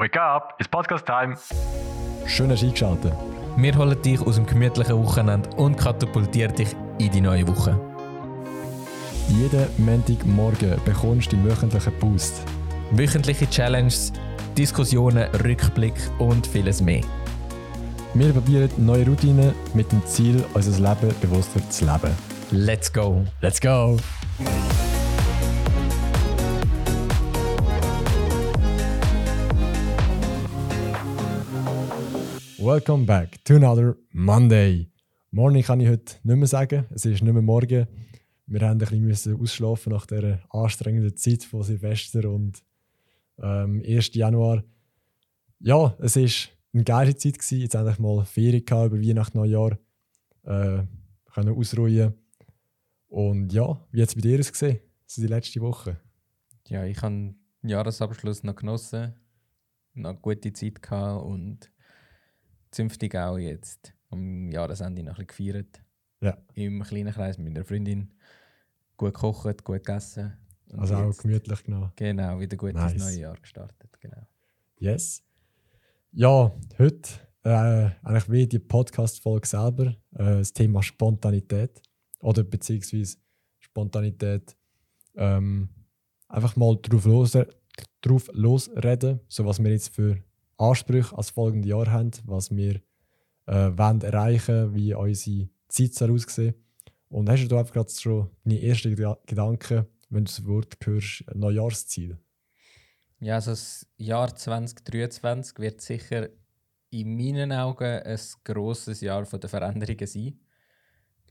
Wake up, it's Podcast Time. Schön hast du eingeschaltet. Wir holen dich aus dem gemütlichen Wochenende und katapultieren dich in die neue Woche. Jeden Montagmorgen bekommst du deinen wöchentlichen Boost. Wöchentliche Challenges, Diskussionen, Rückblick und vieles mehr. Wir probieren neue Routinen mit dem Ziel, unser Leben bewusster zu leben. Let's go! Let's go! Welcome back to another Monday. Morning kann ich heute nicht mehr sagen. Es ist nicht mehr morgen. Wir haben ein bisschen ausschlafen nach dieser anstrengenden Zeit von Silvester und ähm, 1. Januar. Ja, es war eine geile Zeit. Gewesen. Jetzt endlich mal Ferien gehabt, über Weihnachten, Neujahr. Äh, können ausruhen. Und ja, wie hat es bei dir ausgesehen? So die letzte Woche? Ja, ich habe den Jahresabschluss noch genossen. Noch eine gute Zeit gehabt und zünftig auch jetzt am Jahresende noch ein bisschen gefeiert. Ja. Im kleinen Kreis mit meiner Freundin. Gut gekocht, gut gegessen. Und Also auch gemütlich genommen. Genau, wieder gut Nice. ins neue Jahr gestartet. Genau. Yes. Ja, heute äh, eigentlich wie die Podcast-Folge selber äh, das Thema Spontanität oder beziehungsweise Spontanität ähm, einfach mal drauf, los, drauf losreden, so was wir jetzt für Ansprüche als folgende Jahr haben, was wir äh, wollen erreichen, wie unsere Zeit soll aussehen. Und hast du einfach gerade schon deine ersten Geda- Gedanken, wenn du das Wort hörst, Neujahrsziel? Ja, also das Jahr 2023 wird sicher in meinen Augen ein grosses Jahr von der Veränderungen sein.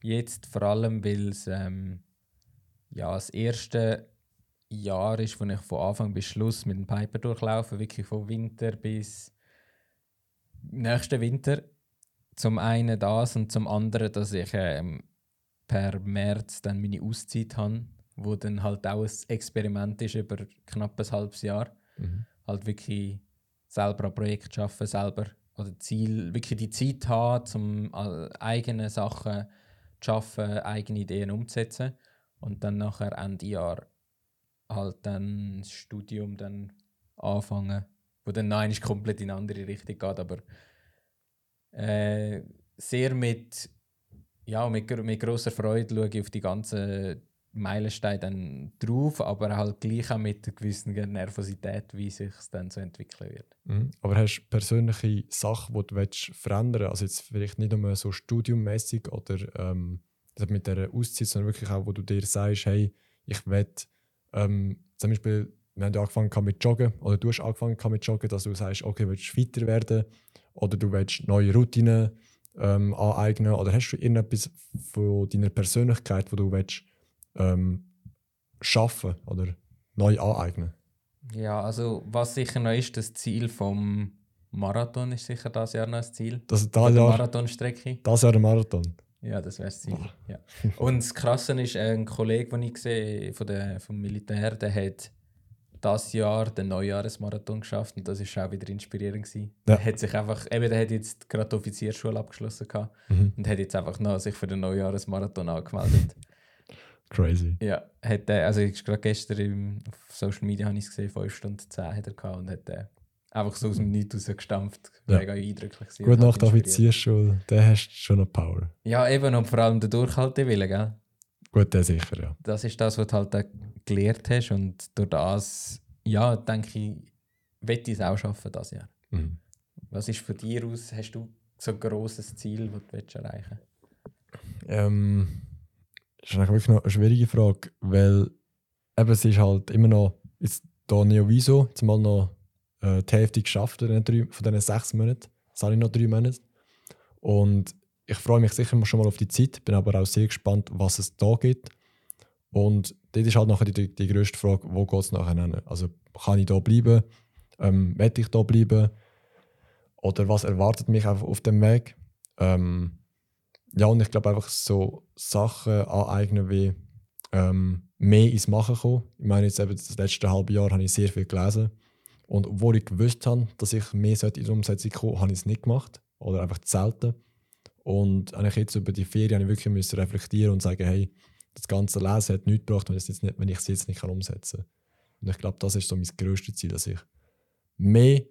Jetzt vor allem, weil es ähm, ja, das erste Jahr ist, wo ich von Anfang bis Schluss mit dem Piper durchlaufe, wirklich von Winter bis nächsten Winter. Zum einen das und zum anderen, dass ich ähm, per März dann meine Auszeit habe, wo dann halt auch ein Experiment ist über knapp ein halbes Jahr Mhm. halt wirklich selber an Projekt arbeiten, selber oder Ziel, wirklich die Zeit haben, um eigene Sachen zu schaffen, eigene Ideen umzusetzen und dann nachher Ende Jahr halt dann das Studium dann anfangen, wo dann nein ist komplett in eine andere Richtung geht, aber äh, sehr mit ja mit, mit großer Freude schaue ich auf die ganzen Meilensteine dann drauf, aber halt gleich auch mit einer gewissen Nervosität, wie sich es dann so entwickeln wird. Mhm. Aber hast du persönliche Sachen, die du willst verändern willst? Also jetzt vielleicht nicht nur so studiummäßig oder ähm, mit der Auszeit, sondern wirklich auch, wo du dir sagst, hey, ich will ähm, zum Beispiel, wir haben ja angefangen mit Joggen oder du hast angefangen mit Joggen, dass du sagst, okay, du willst fitter werden oder du willst neue Routinen ähm, aneignen oder hast du irgendetwas von deiner Persönlichkeit, wo du willst ähm, schaffen oder neu aneignen? Ja, also was sicher noch ist, das Ziel vom Marathon ist sicher das Jahr noch das Ziel. Das, das, Jahr, Marathonstrecke. das Jahr ein Marathon. Ja, das wäre das Ziel. Ja. Und das Krasse ist, ein Kollege, den ich sehe von der, vom Militär, der hat das Jahr den Neujahresmarathon geschafft und das ist auch wieder inspirierend gewesen. Ja. Der hat sich einfach, eben, der hat jetzt gerade die Offiziersschule abgeschlossen gehabt Mhm. und hat jetzt einfach noch sich für den Neujahresmarathon angemeldet. Crazy. ja, hat also ich gerade gestern im, auf Social Media habe ich es gesehen, 5 Stunden 10 hat er gehabt und hat einfach so aus dem Nichts rausgestampft. Ja. Mega eindrücklich. Gut nach der inspiriert. Offiziersschule, der hast schon noch Power. Ja, eben und vor allem der Durchhaltewille, gell? Gut, der sicher, ja. das ist das, was du halt gelernt hast und durch das, ja, denke ich, wette ich es auch schaffen das Jahr. Mhm. Was ist für dich aus? Hast du so ein grosses Ziel, das du willst erreichen Ähm, das ist wirklich noch eine schwierige Frage, weil eben, es ist halt immer noch, jetzt da Neoviso, jetzt mal noch äh, die Hälfte geschafft von diesen, sechs Monaten. Jetzt habe ich noch drei Monate. Und ich freue mich sicher schon mal auf die Zeit, bin aber auch sehr gespannt, was es da gibt. Und dort ist halt nachher die, die grösste Frage, wo geht es nachher hin? Also kann ich da bleiben? Ähm, Werde ich da bleiben? Oder was erwartet mich auf, auf dem Weg? Ähm, ja, und ich glaube einfach so Sachen aneignen wie ähm, mehr ins Machen kommen. Ich meine, jetzt eben das letzte halbe Jahr habe ich sehr viel gelesen. Und obwohl ich gewusst habe, dass ich mehr sollte in die Umsetzung kommen habe ich es nicht gemacht. Oder einfach zu selten. Und eigentlich jetzt über die Ferien habe ich wirklich reflektieren und sagen, hey, das ganze Lesen hat nichts gebracht, wenn ich es jetzt nicht, jetzt nicht umsetzen kann. Und ich glaube, das ist so mein grösstes Ziel, dass ich mehr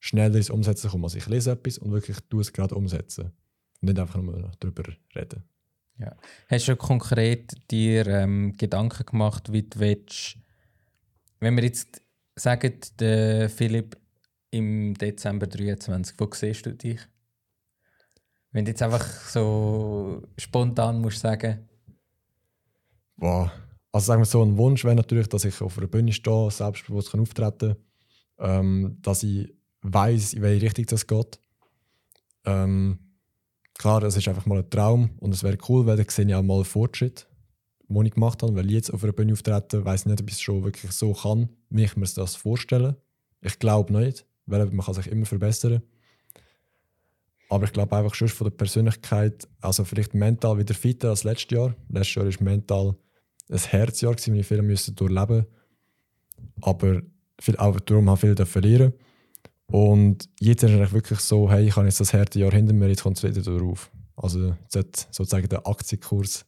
schneller ins Umsetzen komme. Also ich lese etwas und wirklich tue es gerade umsetzen. Und nicht einfach nur darüber reden. Ja. Hast du konkret dir ähm, Gedanken gemacht, wie du willst, wenn wir jetzt sagen, der Philipp im Dezember 23, wo siehst du dich? Wenn du jetzt einfach so spontan musst sagen. Wow. Also sagen wir so, ein Wunsch wäre natürlich, dass ich auf einer Bühne stehe, selbstbewusst auftreten kann, ähm, dass ich weiß, in welche Richtung das geht. Ähm, klar, es ist einfach mal ein Traum und es wäre cool, weil dann sehe ich auch mal Fortschritt, den ich gemacht habe. Weil ich jetzt auf einer Bühne auftreten, weiß ich nicht, ob ich es schon wirklich so kann, wie ich mir das vorstelle. Ich glaube nicht, weil man kann sich immer verbessern. Aber ich glaube einfach schon von der Persönlichkeit, also vielleicht mental wieder fitter als letztes Jahr. Letztes Jahr war mental ein Herzjahr, gewesen, wir viel müssen durchleben. Aber viel, auch darum habe ich viel verlieren. Und jetzt ist es wirklich so, hey, ich habe jetzt das harte Jahr hinter mir, jetzt kommt es wieder darauf. Also jetzt sozusagen der Aktienkurs,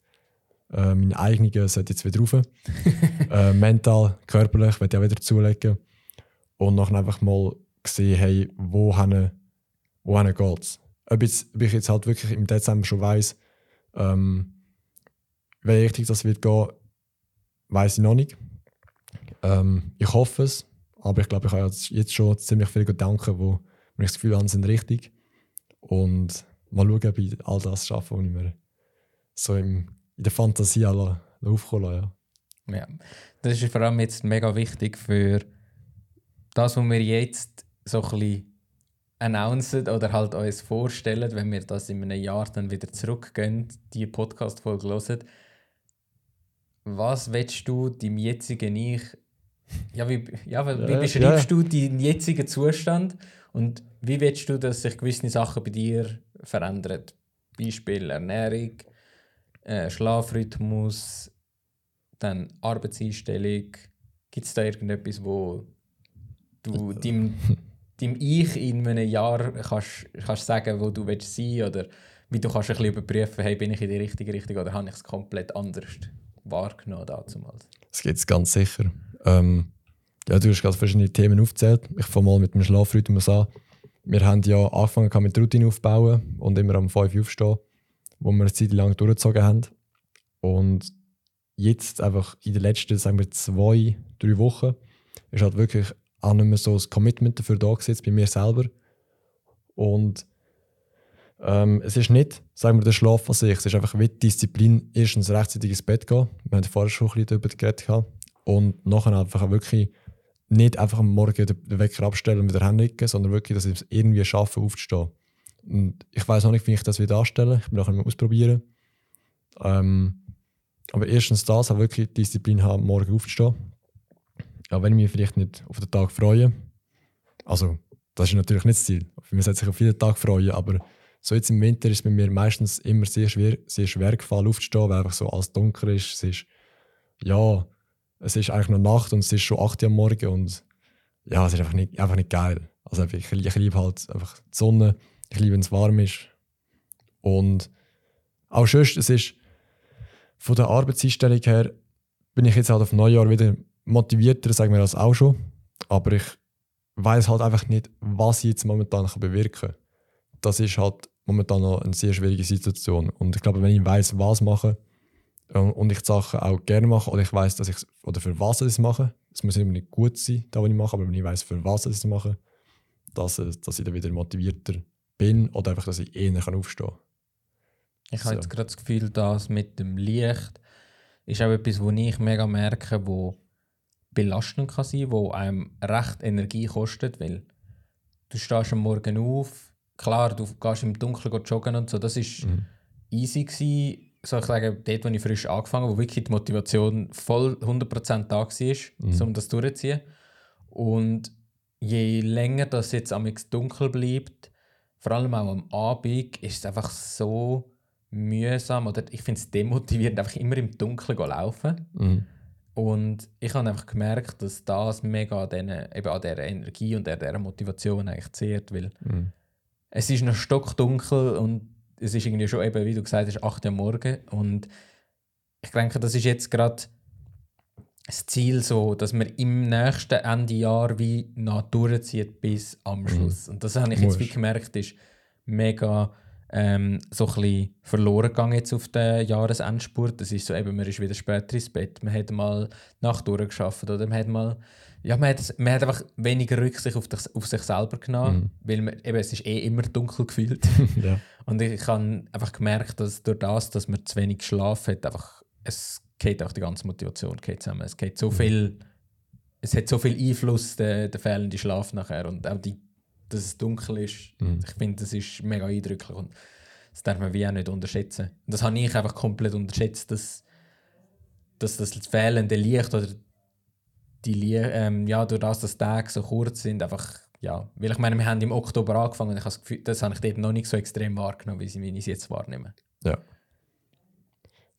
äh, mein eigener, sollte jetzt wieder rauf. äh, mental, körperlich, werde ich auch wieder zulegen. Und nachher einfach mal sehen, hey, wo wo geht es? Ob, ob ich jetzt halt wirklich im Dezember schon weiss, ähm, welche Richtung das wird gehen, weiß ich noch nicht. Ähm, ich hoffe es, aber ich glaube, ich habe jetzt schon ziemlich viele Gedanken, wo ich das Gefühl habe, sind richtig. Und mal schauen, ob ich all das schaffe, was ich mir so im, in der Fantasie aufkommen ja. ja. Das ist vor allem jetzt mega wichtig für das, was wir jetzt so ein bisschen announcen oder halt uns vorstellen, wenn wir das in einem Jahr dann wieder zurückgehen, die Podcast-Folge hören. Was willst du deinem jetzigen Ich, ja, wie, ja, wie ja, beschreibst ja. du deinen jetzigen Zustand und wie willst du, dass sich gewisse Sachen bei dir verändern? Beispiel Ernährung, äh, Schlafrhythmus, dann Arbeitseinstellung. Gibt es da irgendetwas, wo du deinem deinem Ich in einem Jahr kannst, kannst sagen, wo du willst sein oder wie du kannst ein bisschen überprüfen, hey, bin ich in die richtige Richtung oder habe ich es komplett anders wahrgenommen damals? Das geht es ganz sicher. Ähm, ja, du hast gerade verschiedene Themen aufgezählt. Ich fange mal mit dem Schlafrhythmus an. Wir haben ja angefangen mit Routine aufbauen und immer am 5 Uhr aufstehen, wo wir eine Zeit lang durchgezogen haben. Und jetzt einfach in den letzten, sagen wir, zwei, drei Wochen ist halt wirklich auch nicht mehr so ein Commitment dafür da gesetzt bei mir selber. Und ähm, es ist nicht, sagen wir, der Schlaf an sich. Es ist einfach wie Disziplin, erstens rechtzeitig ins Bett gehen. Wir haben vorher schon ein bisschen darüber geredet. Und nachher einfach wirklich nicht einfach am Morgen den Wecker abstellen und wieder hinlegen, sondern wirklich, dass ich es irgendwie schaffe, aufzustehen. Und ich weiß noch nicht, wie ich das wieder anstelle. Ich will nachher mal ausprobieren. Ähm, aber erstens das, auch wirklich Disziplin haben, morgen aufzustehen ja, wenn ich mich vielleicht nicht auf den Tag freue, also das ist natürlich nicht das Ziel. Man sollte sich auf jeden Tag freuen, aber so jetzt im Winter ist es bei mir meistens immer sehr schwer, sehr schwer gefallen aufzustehen, weil einfach so alles dunkel ist. Es ist, ja, es ist eigentlich noch Nacht und es ist schon 8 Uhr am Morgen und ja, es ist einfach nicht, einfach nicht geil. Also ich, ich liebe halt einfach die Sonne, ich liebe, wenn es warm ist. Und auch sonst, es ist von der Arbeitseinstellung her, bin ich jetzt halt auf Neujahr wieder motivierter, sagen wir das auch schon. Aber ich weiß halt einfach nicht, was ich jetzt momentan bewirken kann. Das ist halt momentan noch eine sehr schwierige Situation. Und ich glaube, wenn ich weiß, was mache ähm, und ich die Sachen auch gerne mache oder ich weiß, dass ich oder für was ich es mache, es muss immer nicht gut sein, da was ich mache, aber wenn ich weiß, für was ich es mache, dass, dass ich dann wieder motivierter bin oder einfach, dass ich eher aufstehen kann. Ich so. habe jetzt gerade das Gefühl, dass mit dem Licht ist auch etwas, wo ich mega merke, wo belastend kann sein, wo einem recht Energie kostet, weil du stehst am Morgen auf, klar, du gehst im Dunkeln joggen und so, das ist mhm. easy gewesen, soll ich sagen, dort, wo ich frisch angefangen habe, wo wirklich die Motivation voll 100% da war, mhm. um das durchzuziehen. Und je länger das jetzt am dunkel bleibt, vor allem auch am Abend, ist es einfach so mühsam oder ich finde es demotivierend, einfach immer im Dunkeln laufen. Mhm. Und ich habe einfach gemerkt, dass das mega an, den, eben an dieser Energie und an dieser Motivation eigentlich zehrt, weil mhm. es ist noch stockdunkel und es ist irgendwie schon eben, wie du gesagt hast, 8 Uhr morgen und ich denke, das ist jetzt gerade das Ziel so, dass man im nächsten Ende Jahr wie noch durchzieht bis am Schluss. Und das habe ich jetzt wie gemerkt, ist mega ähm, so ein bisschen verloren gegangen jetzt auf den Jahresendspurt. Das ist so eben, man ist wieder später ins Bett, man hat mal Nacht durchgeschafft oder man hat mal ja, man hat, man hat einfach weniger Rücksicht auf, dich, auf sich selber genommen, weil man, eben, es ist eh immer dunkel gefühlt. ja. Und ich habe einfach gemerkt, dass durch das, dass man zu wenig Schlaf hat, einfach, es geht auch die ganze Motivation geht zusammen. Es geht so viel, es hat so viel Einfluss, der, der fehlende Schlaf nachher. Und auch die, dass es dunkel ist, ich finde, das ist mega eindrücklich. Und das darf man wie auch nicht unterschätzen. Und das habe ich einfach komplett unterschätzt, dass, dass das fehlende Licht oder die Lie ähm, ja, durch das, dass Tage so kurz sind, einfach, ja, weil ich meine, wir haben im Oktober angefangen und ich habe das Gefühl, das habe ich dort noch nicht so extrem wahrgenommen, wie sie wie ich es jetzt wahrnehme. Ja.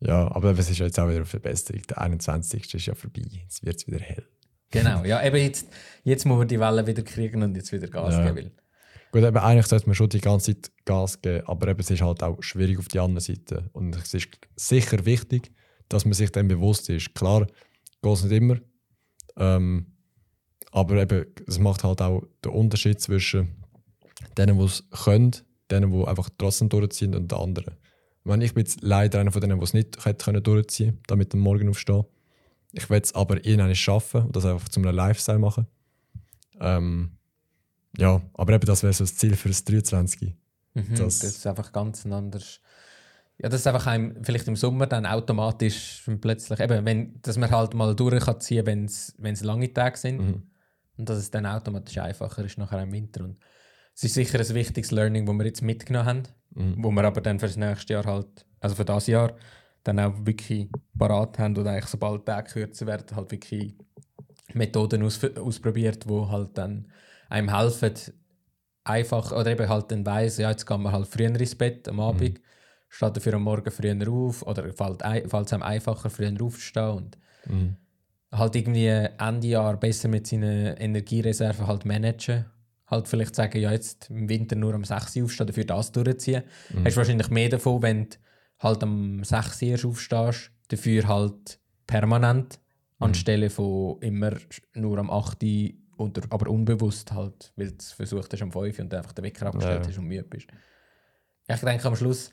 Ja, aber es ist jetzt auch wieder eine Verbesserung. Der 21. ist ja vorbei. Jetzt wird es wieder hell. Genau, ja, eben jetzt, jetzt muss man die Welle wieder kriegen und jetzt wieder Gas Ja. geben. Weil, Gut, eben eigentlich sollte man schon die ganze Zeit Gas geben, aber eben, es ist halt auch schwierig auf die andere Seite. Und es ist sicher wichtig, dass man sich dem bewusst ist. Klar, geht es nicht immer. Ähm, aber eben, es macht halt auch den Unterschied zwischen denen, die es können, denen, die einfach trotzdem durchziehen und den anderen. Ich, meine, ich bin jetzt leider einer von denen, die es nicht hätte können durchziehen damit am Morgen aufstehen. Ich will es aber irgendwann schaffen und das einfach zu einem Lifestyle machen. Ähm, ja, aber eben das wäre so das Ziel für das 23. mhm, Das- das, ist einfach ganz ein anderes. Ja, das ist einfach einem, vielleicht im Sommer dann automatisch plötzlich, eben, wenn, dass man halt mal durch kann ziehen, wenn es lange Tage sind. Mhm. Und dass es dann automatisch einfacher ist nachher im Winter. Und es ist sicher ein wichtiges Learning, das wir jetzt mitgenommen haben, Mhm. wo wir aber dann für das nächste Jahr halt, also für das Jahr, dann auch wirklich parat haben und eigentlich sobald die Tage kürzer werden, halt wirklich Methoden aus, ausprobiert, wo halt dann einem helfen, einfach, oder eben halt dann weiss, ja, jetzt gehen wir halt früher ins Bett am Abend, steht dafür am Morgen früher auf, oder fällt es einem einfacher, früher aufzustehen und Mhm. halt irgendwie Ende Jahr besser mit seinen Energiereserven halt managen. Halt vielleicht sagen, ja, jetzt im Winter nur am 6 Uhr aufstehen, dafür das durchziehen. Hast wahrscheinlich mehr davon, wenn du halt am 6 Uhr aufstehst, dafür halt permanent, anstelle von immer nur am 8 Uhr, oder, aber unbewusst halt, weil du es versucht hast am 5 Uhr und einfach den Wecker abgestellt Ja. hast und müde bist. Ich denke, am Schluss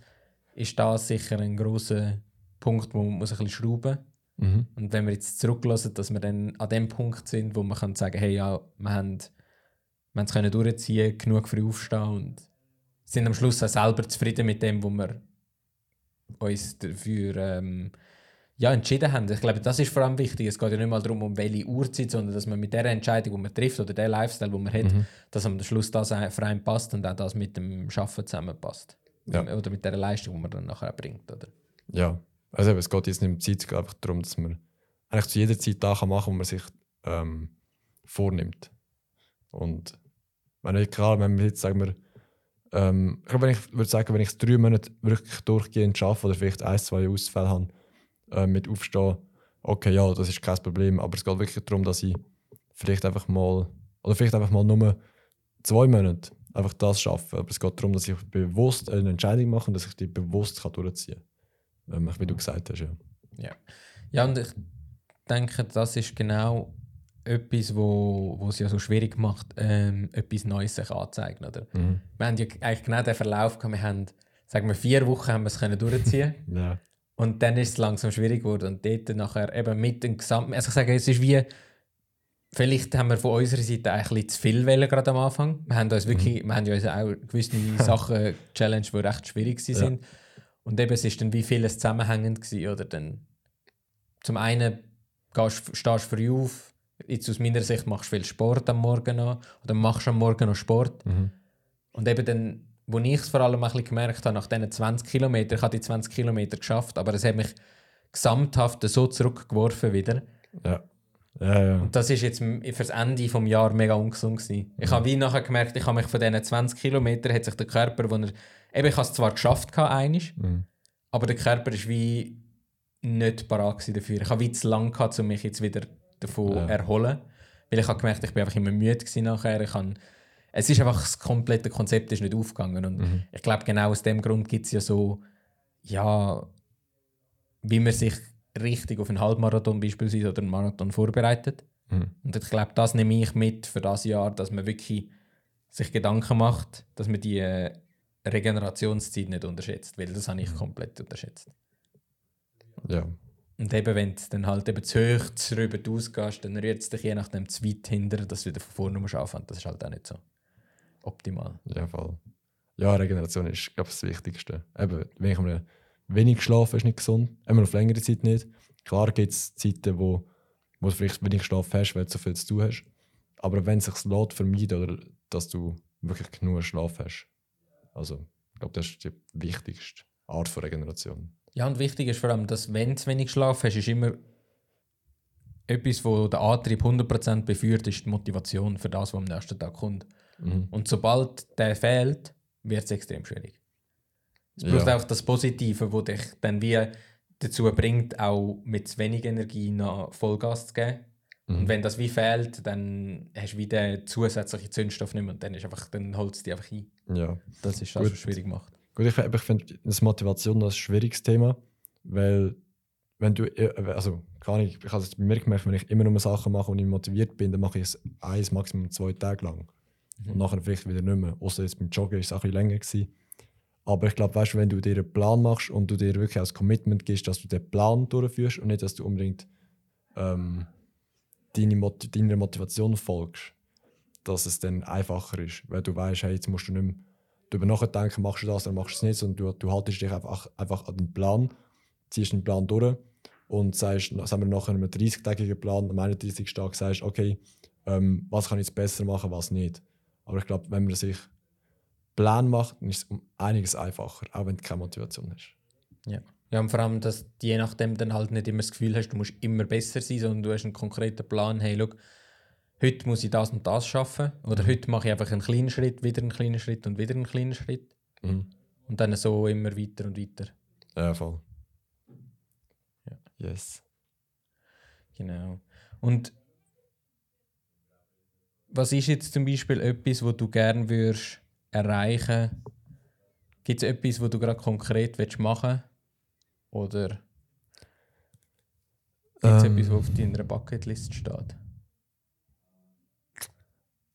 ist das sicher ein großer Punkt, wo man muss ein bisschen schrauben muss. Mhm. Und wenn wir jetzt zurücklassen, dass wir dann an dem Punkt sind, wo man kann sagen, hey, ja, wir haben, wir haben es können durchziehen, genug früh aufstehen und sind am Schluss auch selber zufrieden mit dem, wo wir uns dafür ähm, ja, entschieden haben. Ich glaube, das ist vor allem wichtig. Es geht ja nicht mal darum, um welche Uhrzeit, sondern dass man mit der Entscheidung, die man trifft oder der Lifestyle, den man hat, dass am Schluss das für einen passt und auch das mit dem Schaffen zusammenpasst. Ja. Oder mit der Leistung, die man dann nachher bringt. Oder? Ja, also es geht jetzt nicht um Zeit, es geht einfach darum, dass man eigentlich zu jeder Zeit kann machen kann, was man sich ähm, vornimmt. Und wenn ich, klar, wenn wir jetzt sagen wir, ähm, ich, glaube, ich würde sagen, wenn ich es drei Monate wirklich durchgehend schaffe oder vielleicht ein, zwei Ausfälle habe äh, mit Aufstehen, okay, ja, das ist kein Problem, aber es geht wirklich darum, dass ich vielleicht einfach mal, oder vielleicht einfach mal nur zwei Monate einfach das schaffe. Aber es geht darum, dass ich bewusst eine Entscheidung mache und dass ich die bewusst kann durchziehen kann. Ähm, wie du gesagt hast, ja. Ja. ja, und ich denke, das ist genau etwas, wo, wo es ja so schwierig macht, ähm, etwas Neues sich anzuzeigen. Oder? Mhm. Wir haben ja eigentlich genau den Verlauf gehabt, wir haben, sagen wir, vier Wochen haben wir es können durchziehen Ja. und dann ist es langsam schwierig geworden und dort nachher eben mit dem gesamten, also ich sage, es ist wie, vielleicht haben wir von unserer Seite ein bisschen zu viel wollen, gerade am Anfang. Wir haben uns wirklich, wir haben ja uns auch gewisse Sachen challenged, die recht schwierig gewesen Ja. sind. Und eben, es ist dann wie vieles zusammenhängend gewesen, oder dann zum einen gehst, stehst du früh auf, jetzt aus meiner Sicht machst du viel Sport am Morgen noch, oder machst am Morgen noch Sport. Mhm. Und eben dann, wo ich es vor allem ein bisschen gemerkt habe, nach diesen 20 Kilometern, ich habe die 20 Kilometer geschafft, aber es hat mich gesamthaft so zurückgeworfen wieder. Ja. Ja, ja. Und das ist jetzt fürs Ende des Jahres mega ungesund gewesen. Ich habe wie nachher gemerkt, ich habe mich von diesen 20 Kilometern, hat sich der Körper, wo er, eben ich habe es zwar geschafft, gehabt, einig, Mhm. aber der Körper ist wie nicht parat gewesen dafür. Ich habe wie zu lange gehabt, um mich jetzt wieder davon Ja. erholen. Weil ich habe gemerkt, ich bin einfach immer müde nachher. Ich habe, es ist einfach, das komplette Konzept ist nicht aufgegangen. Und Mhm. ich glaube, genau aus dem Grund gibt es ja so, ja, wie man sich richtig auf einen Halbmarathon beispielsweise oder einen Marathon vorbereitet. Mhm. Und ich glaube, das nehme ich mit für das Jahr, dass man wirklich sich Gedanken macht, dass man die äh, Regenerationszeit nicht unterschätzt, weil das habe ich komplett unterschätzt. Ja. Und eben, wenn du dann halt eben zu hoch darüber ausgehst, dann rührt es dich je nachdem zu weit hinter, dass du wieder von vorne musst anfangen. Das ist halt auch nicht so optimal. Ja, voll. Ja, Regeneration ist, glaube ich, das Wichtigste. Eben, wenn ich mal wenig schlafe, ist nicht gesund. Immer auf längere Zeit nicht. Klar gibt es Zeiten, wo, wo du vielleicht wenig Schlaf hast, weil du so viel zu tun hast. Aber wenn es sich lässt vermeiden oder dass du wirklich genug Schlaf hast. Also, ich glaube, das ist die wichtigste Art von Regeneration. Ja, und wichtig ist vor allem, dass wenn du wenig Schlaf hast, ist immer etwas, wo der Antrieb 100% beführt, ist die Motivation für das, was am nächsten Tag kommt. Mhm. Und sobald der fehlt, wird es extrem schwierig. Es braucht Ja. auch das Positive, wo dich dann wie dazu bringt, auch mit zu wenig Energie noch Vollgas zu geben. Mhm. Und wenn das wie fehlt, dann hast du wieder den zusätzlichen Zündstoff nicht mehr und dann, ist einfach, dann holt es dich einfach ein. Ja. Das ist das, was schwierig macht. Gut, ich, ich finde das Motivation das ist ein schwieriges Thema, weil wenn du, äh, also keine Ahnung, ich habe es bei mir gemerkt, wenn ich immer nur Sachen mache und ich motiviert bin, dann mache ich es eins, maximum zwei Tage lang. Und nachher vielleicht wieder nicht mehr. Außer jetzt beim Joggen ist es auch ein bisschen länger gewesen. Aber ich glaube, weißt du, wenn du dir einen Plan machst und du dir wirklich als Commitment gibst, dass du den Plan durchführst und nicht, dass du unbedingt ähm, deine Mot deiner Motivation folgst, dass es dann einfacher ist. Weil du weißt, hey, jetzt musst du nicht mehr darüber nachdenken, machst du das oder machst du es nicht, sondern du, du haltest dich einfach, einfach an den Plan, ziehst den Plan durch und sagst, sagen wir nach einem 30-tägigen Plan, am 31. Tag sagst, okay, ähm, was kann ich jetzt besser machen, was nicht. Aber ich glaube, wenn man sich Plan macht, dann ist es um einiges einfacher, auch wenn du keine Motivation hast. Ja. ja, und vor allem, dass du je nachdem dann halt nicht immer das Gefühl hast, du musst immer besser sein, sondern du hast einen konkreten Plan, hey, schau, heute muss ich das und das schaffen oder heute mache ich einfach einen kleinen Schritt, wieder einen kleinen Schritt und wieder einen kleinen Schritt Mhm. und dann so immer weiter und weiter. Ja, voll. Ja. Yes. Genau. Und was ist jetzt zum Beispiel etwas, wo du gerne würdest erreichen? Gibt es etwas, wo du gerade konkret willst machen Oder gibt es Ähm. etwas, was auf deiner Bucketlist steht?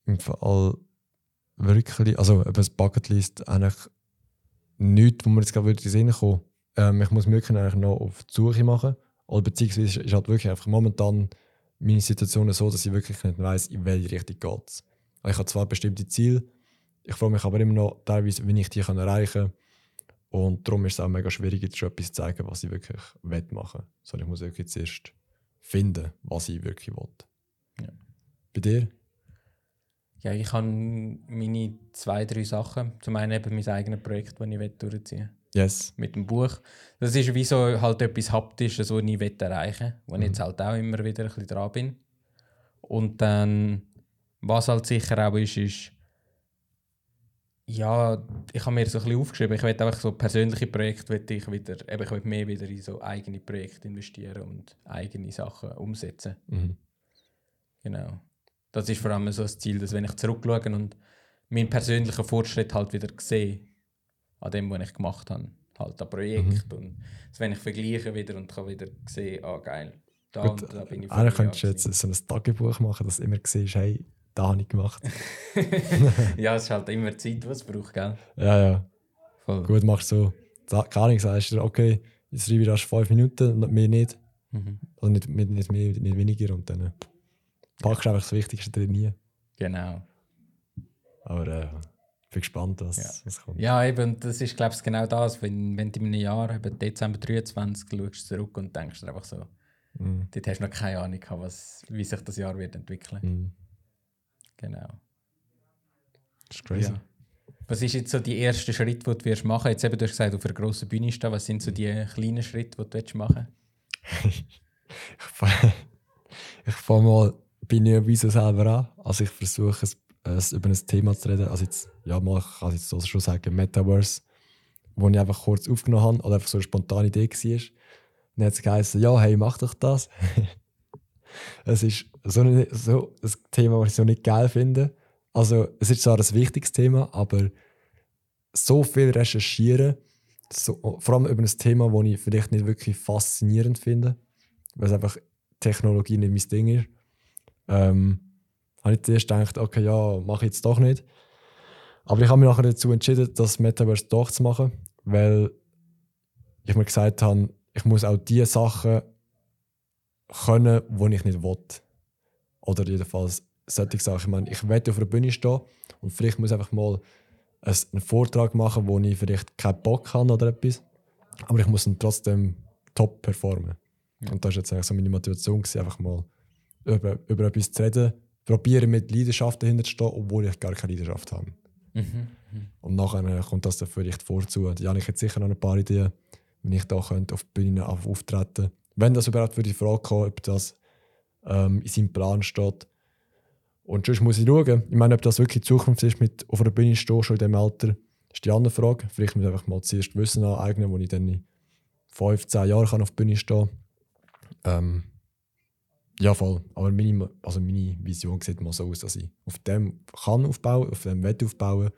Im Fall wirklich, also eben das Bucketlist eigentlich nichts, wo mir jetzt gerade in den Sinn kommen. Ähm, ich muss mich wirklich eigentlich noch auf die Suche machen. Oder beziehungsweise ist halt wirklich einfach momentan meine Situation so, dass ich wirklich nicht weiss, in welche Richtung geht es. Ich habe zwar bestimmte Ziele, ich frage mich aber immer noch teilweise, wie ich die kann erreichen kann. Und darum ist es auch mega schwierig, jetzt schon etwas zu zeigen, was ich wirklich machen will. Sondern ich muss wirklich zuerst finden, was ich wirklich will. Ja. Bei dir? Ja, ich habe meine zwei, drei Sachen. Zum einen eben mein eigenes Projekt, das ich durchziehen will. Yes. Mit dem Buch. Das ist wie so halt etwas Haptisches, was ich will erreichen will. Wo ich Mhm. jetzt halt auch immer wieder ein bisschen dran bin. Und dann, was halt sicher auch ist, ist, ja, ich habe mir so ein bisschen aufgeschrieben, ich will einfach so persönliche Projekte, will ich wieder, eben, ich will mehr wieder in so eigene Projekte investieren und eigene Sachen umsetzen. Mhm. Genau. Das ist vor allem so das Ziel, dass wenn ich zurückschaue und meinen persönlichen Fortschritt halt wieder sehe, an dem, was ich gemacht habe, halt an Projekt und dass wenn ich vergleiche wieder und kann wieder sehen, ah geil, da Gut, und da bin ich Eigentlich könntest du jetzt so ein Tagebuch machen, dass du immer siehst, hey, da habe ich gemacht. ja, es ist halt immer Zeit, die es braucht, gell? ja, ja. Voll. Gut, machst so. da- Keine Ahnung, sagst du, okay, jetzt schreibe ich erst fünf Minuten und mehr nicht. Mhm. Oder nicht, nicht, nicht mehr, nicht weniger. Und dann äh, packst einfach das Wichtigste drin nie. Genau. Aber äh, bin gespannt, was, Ja. was kommt. Ja, eben, das ist, glaube ich, genau das. Wenn, wenn du in einem Jahr, eben Dezember 23, schaust zurück und denkst dir einfach so, Mhm. dort hast du noch keine Ahnung, was, wie sich das Jahr wird entwickeln. Mhm. Genau. Das ist crazy. Ja. Was ist jetzt so die erste Schritt, den du wirst machen? Jetzt eben, du hast gesagt, auf einer grossen Bühne stehen. Was sind so die kleinen Schritte, die du willst machen ich fange ich fang mal bei Neoviso selber an. Also ich versuche es, es über ein Thema zu reden. Also jetzt, ja, mal, ich kann jetzt so schon sagen, Metaverse, wo ich einfach kurz aufgenommen habe oder einfach so eine spontane Idee war. Dann hat es geheißen, ja, hey, mach doch das. es ist so, ein- so ein Thema, das ich so nicht geil finde. Also es ist zwar ein wichtiges Thema, aber so viel recherchieren, so, vor allem über ein Thema, das ich vielleicht nicht wirklich faszinierend finde. weil es einfach Technologie nicht mein Ding ist. Ähm, habe ich zuerst gedacht, okay, ja, mache ich jetzt doch nicht. Aber ich habe mich nachher dazu entschieden, das Metaverse doch zu machen, weil ich mir gesagt habe, ich muss auch die Sachen können, die ich nicht will. Oder jedenfalls solche Sachen. Ich meine, ich werde auf einer Bühne stehen und vielleicht muss ich einfach mal einen Vortrag machen, wo ich vielleicht keinen Bock habe oder etwas. Aber ich muss dann trotzdem top performen. Ja. Und das war jetzt eigentlich so meine Motivation, gewesen, einfach mal über, über etwas zu reden, probieren mit Leidenschaft dahinter zu stehen, obwohl ich gar keine Leidenschaft habe. Mhm. Mhm. Und nachher kommt das dann vielleicht vorzu. Ja, ich hätte sicher noch ein paar Ideen, wenn ich da könnte auf die Bühne auftreten Wenn das überhaupt für die Frage kommt, ob das ähm, in seinem Plan steht. Und sonst muss ich schauen. Ich meine, ob das wirklich die Zukunft ist, mit auf einer Bühne stehen, schon in diesem Alter, ist die andere Frage. Vielleicht muss ich einfach mal zuerst Wissen aneignen, wo ich dann in fünf, zehn Jahren auf der Bühne stehen kann. Ähm, ja, voll. Aber meine, also meine Vision sieht mal so aus, dass ich auf dem kann aufbauen, auf dem Wett aufbauen,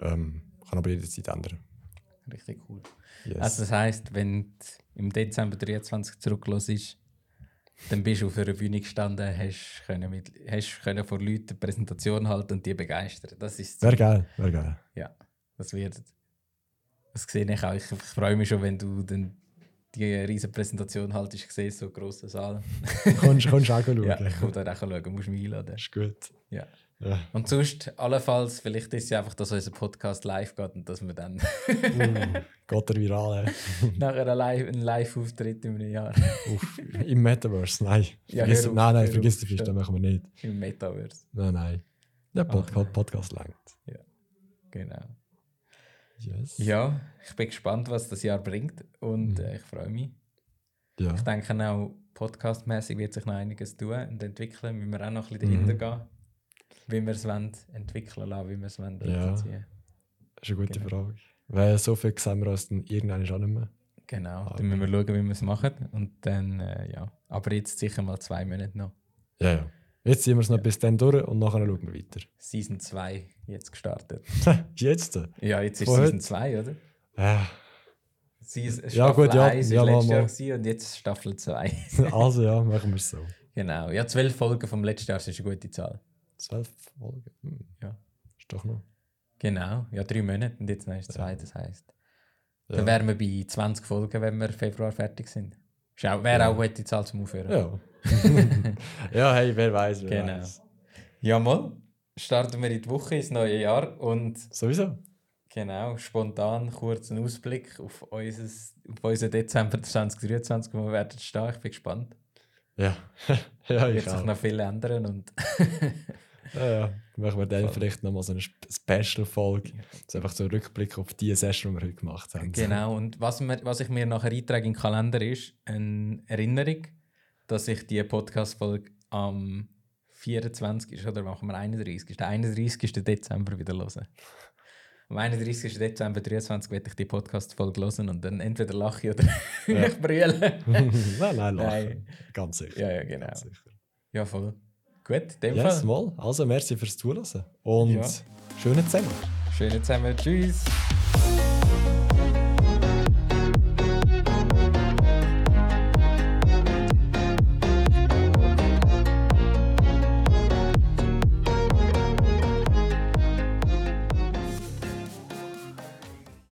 ähm, kann aber jederzeit ändern. Richtig cool. Yes. Also das heisst, wenn du im Dezember 23 zurücklässt, dann bist du auf einer Bühne gestanden, hast, können mit, hast können vor Leuten eine Präsentation halten und die begeistern. Das ist Wäre geil, wäre geil. Ja, das wird. Das sehe ich auch. Ich, ich freue mich schon, wenn du dann die riesige Präsentation halt ich gesehen, so grossen Saal. Kannst du auch schauen? Ja, ich kann da auch schauen, musst mich einladen. Ist gut. Ja. ja. Und sonst, allenfalls, vielleicht ist es ja einfach, dass unser Podcast live geht und dass wir dann. uh, geht er viral, Nachher ein Live-Auftritt in einem Jahr. Uff, Im Metaverse, nein. Ja, vergiss, auf, nein, nein, vergiss den Fisch, das machen wir nicht. Im Metaverse. Nein, nein. Der Pod Ach, Podcast längt. Ja, genau. Yes. Ja, ich bin gespannt, was das Jahr bringt und mhm. äh, ich freue mich. Ja. Ich denke auch, podcastmäßig wird sich noch einiges tun und entwickeln. Müssen wir auch noch ein bisschen dahinter mhm. gehen, wie wir es entwickeln lassen, wie wir es wollen. Ja. Das ist eine gute genau. Frage. Weil so viel sehen wir uns dann irgendwann auch nicht mehr. Genau, Aber dann müssen wir schauen, wie wir es machen. Und dann, äh, ja. Aber jetzt sicher mal zwei Monate noch. Ja, ja. Jetzt ziehen wir es noch ja. bis dann durch und nachher schauen wir weiter. Season 2 jetzt gestartet. jetzt? Ja, jetzt ist Vorher? Season 2, oder? Ja. Season, ja, gut, ja. 1 ja, letztes Jahr und jetzt Staffel 2. also ja, machen wir es so. Genau. Ja, zwölf Folgen vom letzten Jahr ist eine gute Zahl. Zwölf Folgen? Hm. Ja. Ist doch noch. Genau. Ja, drei Monate und jetzt noch ist zwei, das heisst. Ja. Dann wären wir bei 20 Folgen, wenn wir Februar fertig sind. Wäre ja. auch eine gute Zahl zum Aufhören. Ja. ja, hey, wer weiß, wer genau. weiß. Ja, mal starten wir in die Woche ins neue Jahr und. Sowieso. Genau, spontan kurzen Ausblick auf, unseres, auf unseren Dezember 2023, wo wir werden stehen. Ich bin gespannt. Ja, ja ich Wird sich noch viel ändern und. ja, ja. Machen wir dann Voll. vielleicht nochmal so eine Special-Folge. Das ist einfach so ein Rückblick auf die Session, die wir heute gemacht haben. Genau, und was, wir, was ich mir nachher eintrage in den Kalender ist, eine Erinnerung dass ich die Podcast-Folge am 24. Ist, oder machen wir 31. Ist der 31. Dezember wieder hören. Am 31. Dezember 23 werde ich die Podcast-Folge hören und dann entweder lache ich oder ja. ich brülle. nein, nein, lachen. Ganz sicher. Ja, ja, genau. Ja, voll. Gut, in dem yes, Fall. Mal. Also, merci fürs Zuhören und ja. schönen Zusammen. Schönen Zusammen. Tschüss.